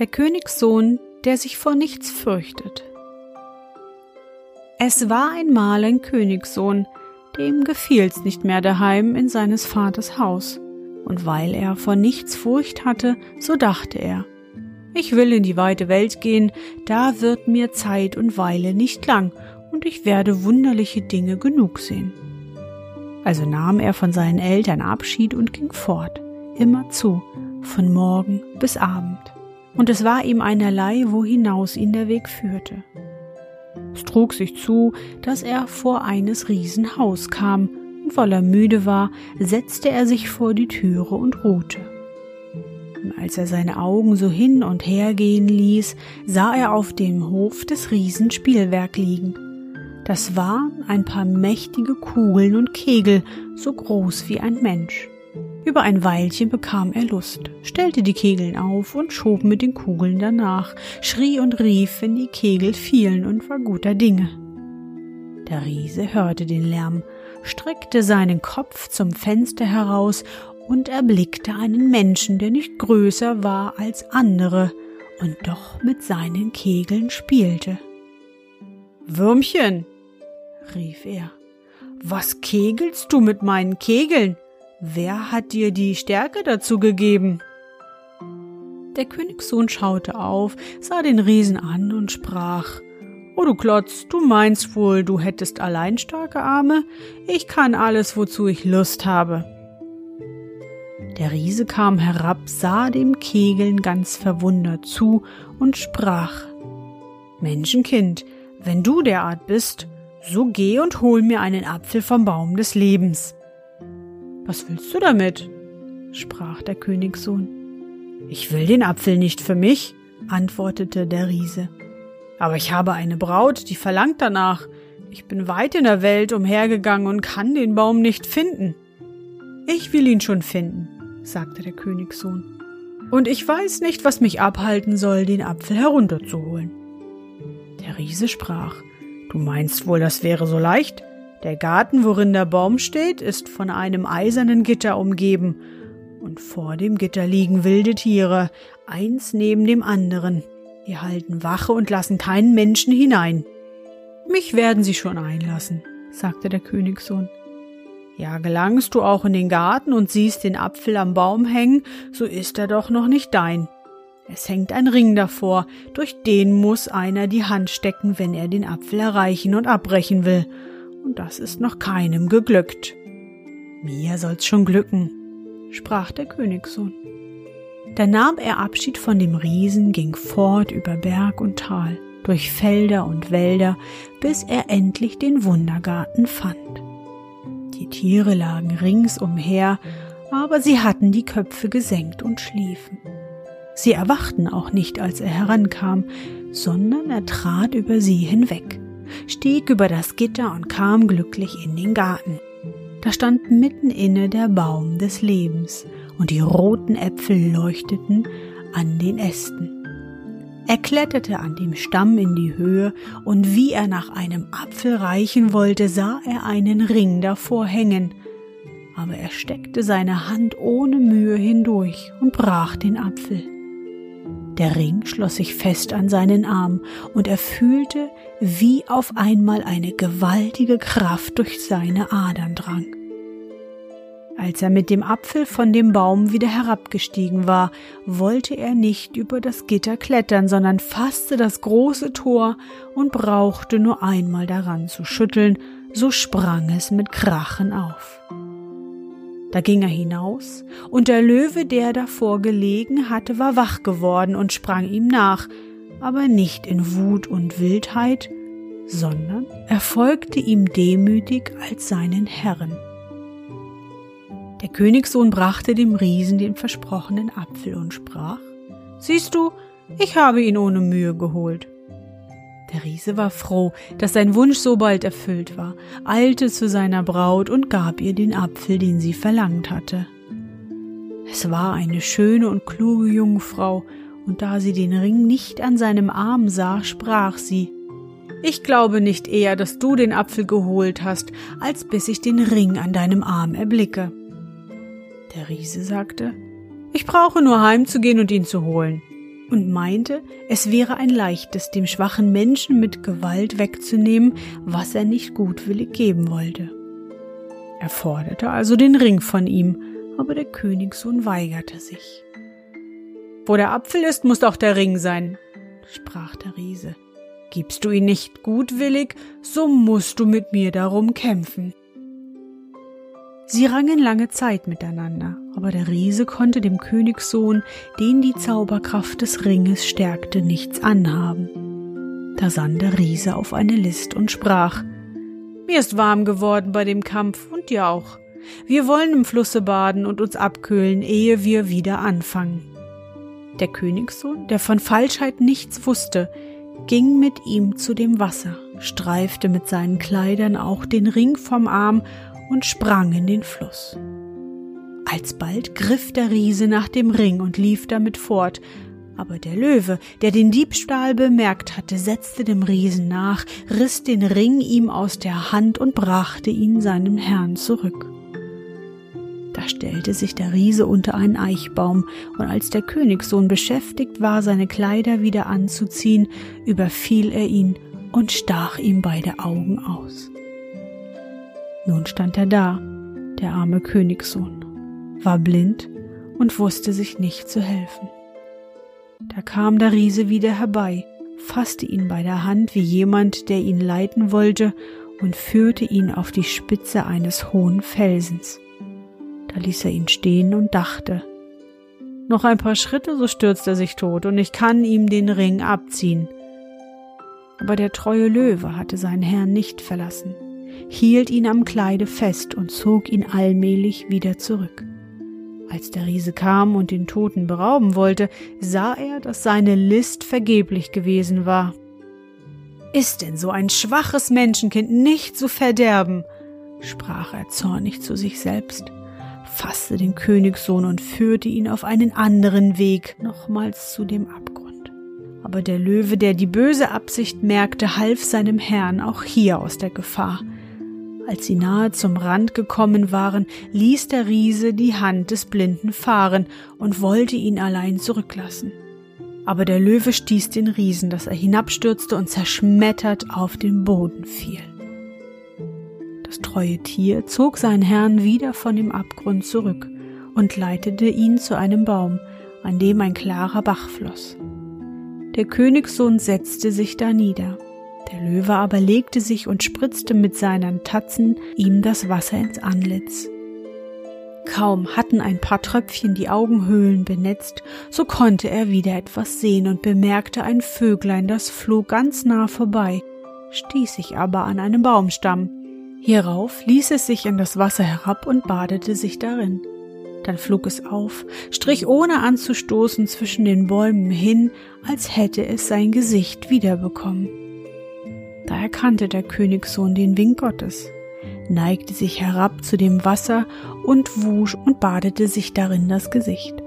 Der Königssohn, der sich vor nichts fürchtet. Es war einmal ein Königssohn, dem gefiel's nicht mehr daheim in seines Vaters Haus, und weil er vor nichts Furcht hatte, so dachte er, ich will in die weite Welt gehen, da wird mir Zeit und Weile nicht lang, und ich werde wunderliche Dinge genug sehen. Also nahm er von seinen Eltern Abschied und ging fort, immerzu, von Morgen bis Abend und es war ihm einerlei, wo hinaus ihn der Weg führte. Es trug sich zu, dass er vor eines Riesen Haus kam, und weil er müde war, setzte er sich vor die Türe und ruhte. Als er seine Augen so hin und her gehen ließ, sah er auf dem Hof des Riesen Spielwerk liegen. Das waren ein paar mächtige Kugeln und Kegel, so groß wie ein Mensch. Über ein Weilchen bekam er Lust, stellte die Kegeln auf und schob mit den Kugeln danach, schrie und rief, wenn die Kegel fielen und war guter Dinge. Der Riese hörte den Lärm, streckte seinen Kopf zum Fenster heraus und erblickte einen Menschen, der nicht größer war als andere und doch mit seinen Kegeln spielte. Würmchen, rief er, was kegelst du mit meinen Kegeln? Wer hat dir die Stärke dazu gegeben? Der Königssohn schaute auf, sah den Riesen an und sprach O du Klotz, du meinst wohl, du hättest allein starke Arme? Ich kann alles, wozu ich Lust habe. Der Riese kam herab, sah dem Kegeln ganz verwundert zu und sprach Menschenkind, wenn du derart bist, so geh und hol mir einen Apfel vom Baum des Lebens. Was willst du damit? sprach der Königssohn. Ich will den Apfel nicht für mich, antwortete der Riese. Aber ich habe eine Braut, die verlangt danach. Ich bin weit in der Welt umhergegangen und kann den Baum nicht finden. Ich will ihn schon finden, sagte der Königssohn. Und ich weiß nicht, was mich abhalten soll, den Apfel herunterzuholen. Der Riese sprach, Du meinst wohl, das wäre so leicht? Der Garten, worin der Baum steht, ist von einem eisernen Gitter umgeben, und vor dem Gitter liegen wilde Tiere, eins neben dem anderen. Die halten Wache und lassen keinen Menschen hinein. Mich werden sie schon einlassen, sagte der Königssohn. Ja, gelangst du auch in den Garten und siehst den Apfel am Baum hängen, so ist er doch noch nicht dein. Es hängt ein Ring davor, durch den muss einer die Hand stecken, wenn er den Apfel erreichen und abbrechen will, und das ist noch keinem geglückt. Mir soll's schon glücken, sprach der Königssohn. Da nahm er Abschied von dem Riesen, ging fort über Berg und Tal, durch Felder und Wälder, bis er endlich den Wundergarten fand. Die Tiere lagen ringsumher, aber sie hatten die Köpfe gesenkt und schliefen. Sie erwachten auch nicht, als er herankam, sondern er trat über sie hinweg stieg über das Gitter und kam glücklich in den Garten. Da stand mitten inne der Baum des Lebens, und die roten Äpfel leuchteten an den Ästen. Er kletterte an dem Stamm in die Höhe, und wie er nach einem Apfel reichen wollte, sah er einen Ring davor hängen, aber er steckte seine Hand ohne Mühe hindurch und brach den Apfel. Der Ring schloss sich fest an seinen Arm, und er fühlte, wie auf einmal eine gewaltige Kraft durch seine Adern drang. Als er mit dem Apfel von dem Baum wieder herabgestiegen war, wollte er nicht über das Gitter klettern, sondern fasste das große Tor und brauchte nur einmal daran zu schütteln, so sprang es mit Krachen auf. Da ging er hinaus, und der Löwe, der davor gelegen hatte, war wach geworden und sprang ihm nach, aber nicht in Wut und Wildheit, sondern er folgte ihm demütig als seinen Herren. Der Königssohn brachte dem Riesen den versprochenen Apfel und sprach Siehst du, ich habe ihn ohne Mühe geholt. Der Riese war froh, dass sein Wunsch so bald erfüllt war, eilte zu seiner Braut und gab ihr den Apfel, den sie verlangt hatte. Es war eine schöne und kluge Jungfrau, und da sie den Ring nicht an seinem Arm sah, sprach sie Ich glaube nicht eher, dass du den Apfel geholt hast, als bis ich den Ring an deinem Arm erblicke. Der Riese sagte, ich brauche nur heimzugehen und ihn zu holen, und meinte, es wäre ein leichtes, dem schwachen Menschen mit Gewalt wegzunehmen, was er nicht gutwillig geben wollte. Er forderte also den Ring von ihm, aber der Königssohn weigerte sich. Wo der Apfel ist, muss auch der Ring sein, sprach der Riese. Gibst du ihn nicht gutwillig, so musst du mit mir darum kämpfen. Sie rangen lange Zeit miteinander, aber der Riese konnte dem Königssohn, den die Zauberkraft des Ringes stärkte, nichts anhaben. Da sann der Riese auf eine List und sprach Mir ist warm geworden bei dem Kampf und dir auch. Wir wollen im Flusse baden und uns abkühlen, ehe wir wieder anfangen. Der Königssohn, der von Falschheit nichts wusste, ging mit ihm zu dem Wasser, streifte mit seinen Kleidern auch den Ring vom Arm und sprang in den Fluss. Alsbald griff der Riese nach dem Ring und lief damit fort, aber der Löwe, der den Diebstahl bemerkt hatte, setzte dem Riesen nach, riss den Ring ihm aus der Hand und brachte ihn seinem Herrn zurück. Da stellte sich der Riese unter einen Eichbaum, und als der Königssohn beschäftigt war, seine Kleider wieder anzuziehen, überfiel er ihn und stach ihm beide Augen aus. Nun stand er da, der arme Königssohn, war blind und wusste sich nicht zu helfen. Da kam der Riese wieder herbei, fasste ihn bei der Hand wie jemand, der ihn leiten wollte, und führte ihn auf die Spitze eines hohen Felsens. Da ließ er ihn stehen und dachte, noch ein paar Schritte, so stürzt er sich tot, und ich kann ihm den Ring abziehen. Aber der treue Löwe hatte seinen Herrn nicht verlassen hielt ihn am Kleide fest und zog ihn allmählich wieder zurück. Als der Riese kam und den Toten berauben wollte, sah er, dass seine List vergeblich gewesen war. Ist denn so ein schwaches Menschenkind nicht zu verderben? sprach er zornig zu sich selbst, fasste den Königssohn und führte ihn auf einen anderen Weg nochmals zu dem Abgrund. Aber der Löwe, der die böse Absicht merkte, half seinem Herrn auch hier aus der Gefahr. Als sie nahe zum Rand gekommen waren, ließ der Riese die Hand des Blinden fahren und wollte ihn allein zurücklassen. Aber der Löwe stieß den Riesen, dass er hinabstürzte und zerschmettert auf den Boden fiel. Das treue Tier zog seinen Herrn wieder von dem Abgrund zurück und leitete ihn zu einem Baum, an dem ein klarer Bach floss. Der Königssohn setzte sich da nieder der Löwe aber legte sich und spritzte mit seinen Tatzen ihm das Wasser ins Antlitz. Kaum hatten ein paar Tröpfchen die Augenhöhlen benetzt, so konnte er wieder etwas sehen und bemerkte ein Vöglein, das flog ganz nah vorbei, stieß sich aber an einem Baumstamm. Hierauf ließ es sich in das Wasser herab und badete sich darin. Dann flog es auf, strich ohne anzustoßen zwischen den Bäumen hin, als hätte es sein Gesicht wiederbekommen. Da erkannte der Königssohn den Wink Gottes, neigte sich herab zu dem Wasser und wusch und badete sich darin das Gesicht.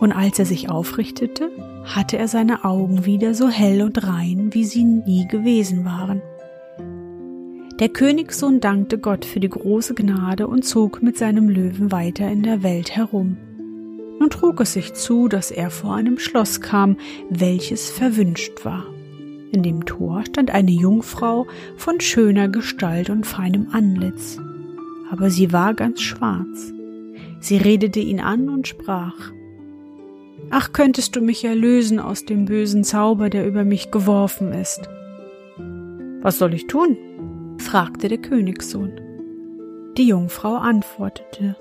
Und als er sich aufrichtete, hatte er seine Augen wieder so hell und rein, wie sie nie gewesen waren. Der Königssohn dankte Gott für die große Gnade und zog mit seinem Löwen weiter in der Welt herum. Nun trug es sich zu, dass er vor einem Schloss kam, welches verwünscht war. In dem Tor stand eine Jungfrau von schöner Gestalt und feinem Antlitz, aber sie war ganz schwarz. Sie redete ihn an und sprach Ach, könntest du mich erlösen aus dem bösen Zauber, der über mich geworfen ist. Was soll ich tun? fragte der Königssohn. Die Jungfrau antwortete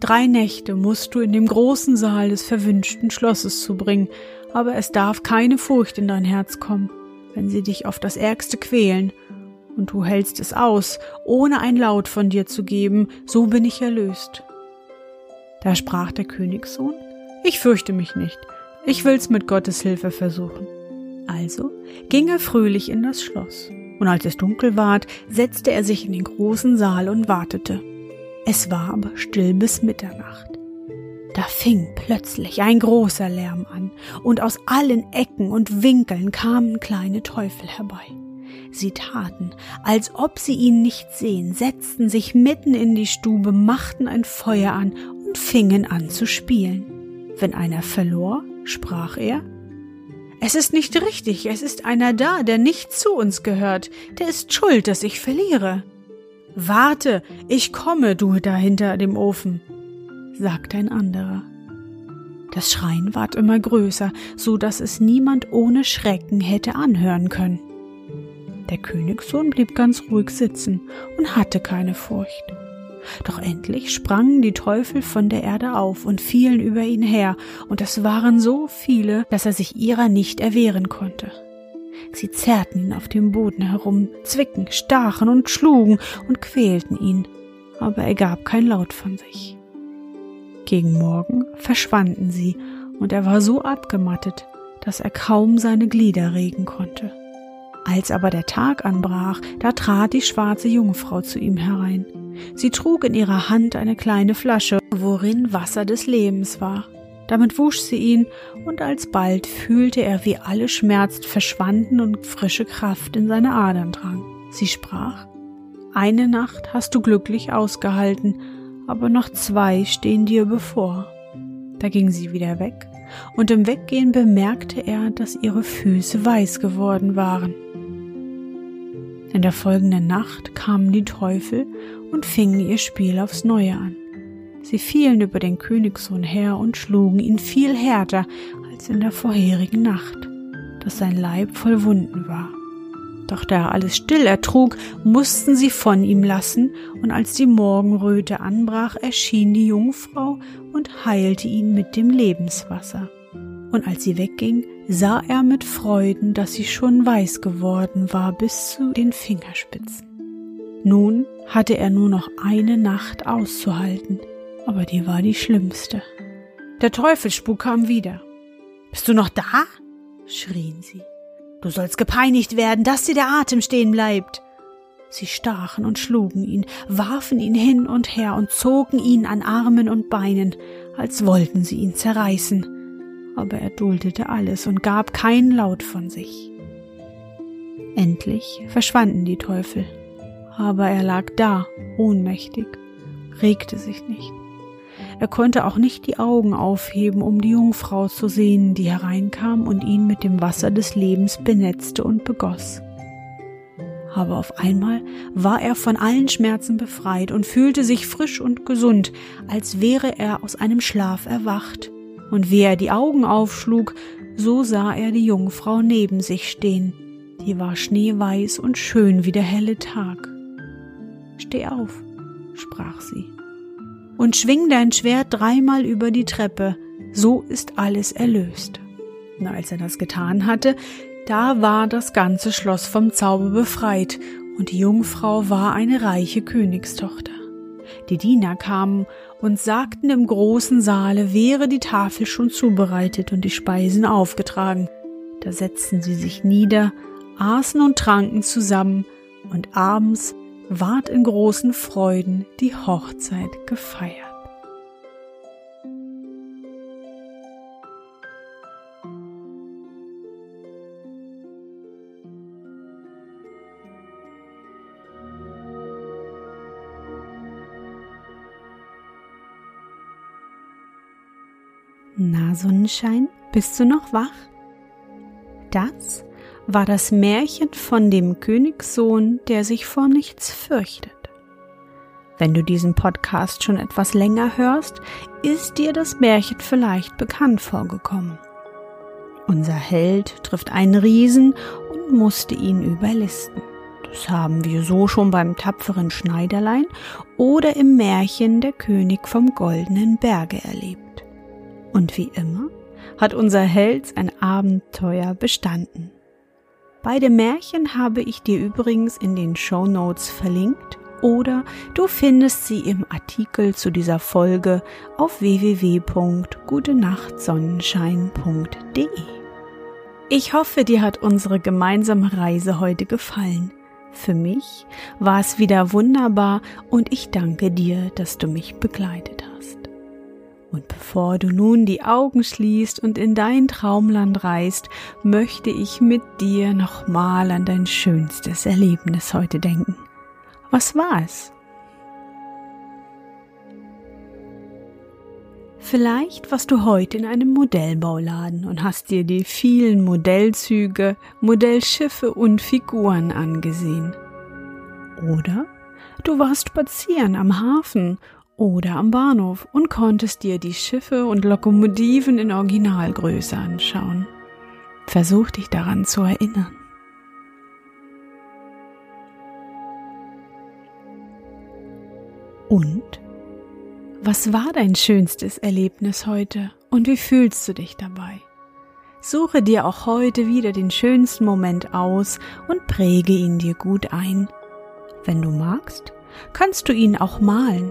Drei Nächte musst du in dem großen Saal des verwünschten Schlosses zubringen, aber es darf keine Furcht in dein Herz kommen, wenn sie dich auf das Ärgste quälen, und du hältst es aus, ohne ein Laut von dir zu geben, so bin ich erlöst. Da sprach der Königssohn, ich fürchte mich nicht, ich will's mit Gottes Hilfe versuchen. Also ging er fröhlich in das Schloss, und als es dunkel ward, setzte er sich in den großen Saal und wartete. Es war aber still bis Mitternacht. Da fing plötzlich ein großer Lärm an, und aus allen Ecken und Winkeln kamen kleine Teufel herbei. Sie taten, als ob sie ihn nicht sehen, setzten sich mitten in die Stube, machten ein Feuer an und fingen an zu spielen. Wenn einer verlor, sprach er, es ist nicht richtig, es ist einer da, der nicht zu uns gehört, der ist schuld, dass ich verliere. Warte, ich komme, du da hinter dem Ofen, sagte ein anderer. Das Schreien ward immer größer, so dass es niemand ohne Schrecken hätte anhören können. Der Königssohn blieb ganz ruhig sitzen und hatte keine Furcht. Doch endlich sprangen die Teufel von der Erde auf und fielen über ihn her, und es waren so viele, dass er sich ihrer nicht erwehren konnte. Sie zerrten ihn auf dem Boden herum, zwicken, stachen und schlugen und quälten ihn, aber er gab kein Laut von sich. Gegen Morgen verschwanden sie, und er war so abgemattet, dass er kaum seine Glieder regen konnte. Als aber der Tag anbrach, da trat die schwarze Jungfrau zu ihm herein. Sie trug in ihrer Hand eine kleine Flasche, worin Wasser des Lebens war. Damit wusch sie ihn, und alsbald fühlte er, wie alle Schmerzen verschwanden und frische Kraft in seine Adern drang. Sie sprach Eine Nacht hast du glücklich ausgehalten, aber noch zwei stehen dir bevor. Da ging sie wieder weg, und im Weggehen bemerkte er, dass ihre Füße weiß geworden waren. In der folgenden Nacht kamen die Teufel und fingen ihr Spiel aufs Neue an. Sie fielen über den Königssohn her und schlugen ihn viel härter als in der vorherigen Nacht, dass sein Leib voll Wunden war. Doch da er alles still ertrug, mussten sie von ihm lassen, und als die Morgenröte anbrach, erschien die Jungfrau und heilte ihn mit dem Lebenswasser. Und als sie wegging, sah er mit Freuden, dass sie schon weiß geworden war bis zu den Fingerspitzen. Nun hatte er nur noch eine Nacht auszuhalten, aber die war die schlimmste. Der Teufelsspuk kam wieder. Bist du noch da? schrien sie. Du sollst gepeinigt werden, dass dir der Atem stehen bleibt. Sie stachen und schlugen ihn, warfen ihn hin und her und zogen ihn an Armen und Beinen, als wollten sie ihn zerreißen. Aber er duldete alles und gab keinen Laut von sich. Endlich verschwanden die Teufel, aber er lag da, ohnmächtig, regte sich nicht. Er konnte auch nicht die Augen aufheben, um die Jungfrau zu sehen, die hereinkam und ihn mit dem Wasser des Lebens benetzte und begoss. Aber auf einmal war er von allen Schmerzen befreit und fühlte sich frisch und gesund, als wäre er aus einem Schlaf erwacht. Und wie er die Augen aufschlug, so sah er die Jungfrau neben sich stehen. Die war schneeweiß und schön wie der helle Tag. Steh auf, sprach sie und schwing dein Schwert dreimal über die Treppe, so ist alles erlöst. Und als er das getan hatte, da war das ganze Schloss vom Zauber befreit, und die Jungfrau war eine reiche Königstochter. Die Diener kamen und sagten im großen Saale wäre die Tafel schon zubereitet und die Speisen aufgetragen. Da setzten sie sich nieder, aßen und tranken zusammen, und abends ward in großen Freuden die Hochzeit gefeiert. Na, Sonnenschein, bist du noch wach? Das war das Märchen von dem Königssohn, der sich vor nichts fürchtet. Wenn du diesen Podcast schon etwas länger hörst, ist dir das Märchen vielleicht bekannt vorgekommen. Unser Held trifft einen Riesen und musste ihn überlisten. Das haben wir so schon beim tapferen Schneiderlein oder im Märchen Der König vom goldenen Berge erlebt. Und wie immer hat unser Held sein Abenteuer bestanden. Beide Märchen habe ich dir übrigens in den Show Notes verlinkt oder du findest sie im Artikel zu dieser Folge auf www.gutenachtsonnenschein.de. Ich hoffe, dir hat unsere gemeinsame Reise heute gefallen. Für mich war es wieder wunderbar und ich danke dir, dass du mich begleitet hast. Und bevor du nun die Augen schließt und in dein Traumland reist, möchte ich mit dir nochmal an dein schönstes Erlebnis heute denken. Was war es? Vielleicht warst du heute in einem Modellbauladen und hast dir die vielen Modellzüge, Modellschiffe und Figuren angesehen. Oder du warst spazieren am Hafen oder am Bahnhof und konntest dir die Schiffe und Lokomotiven in Originalgröße anschauen. Versuch dich daran zu erinnern. Und? Was war dein schönstes Erlebnis heute und wie fühlst du dich dabei? Suche dir auch heute wieder den schönsten Moment aus und präge ihn dir gut ein. Wenn du magst, kannst du ihn auch malen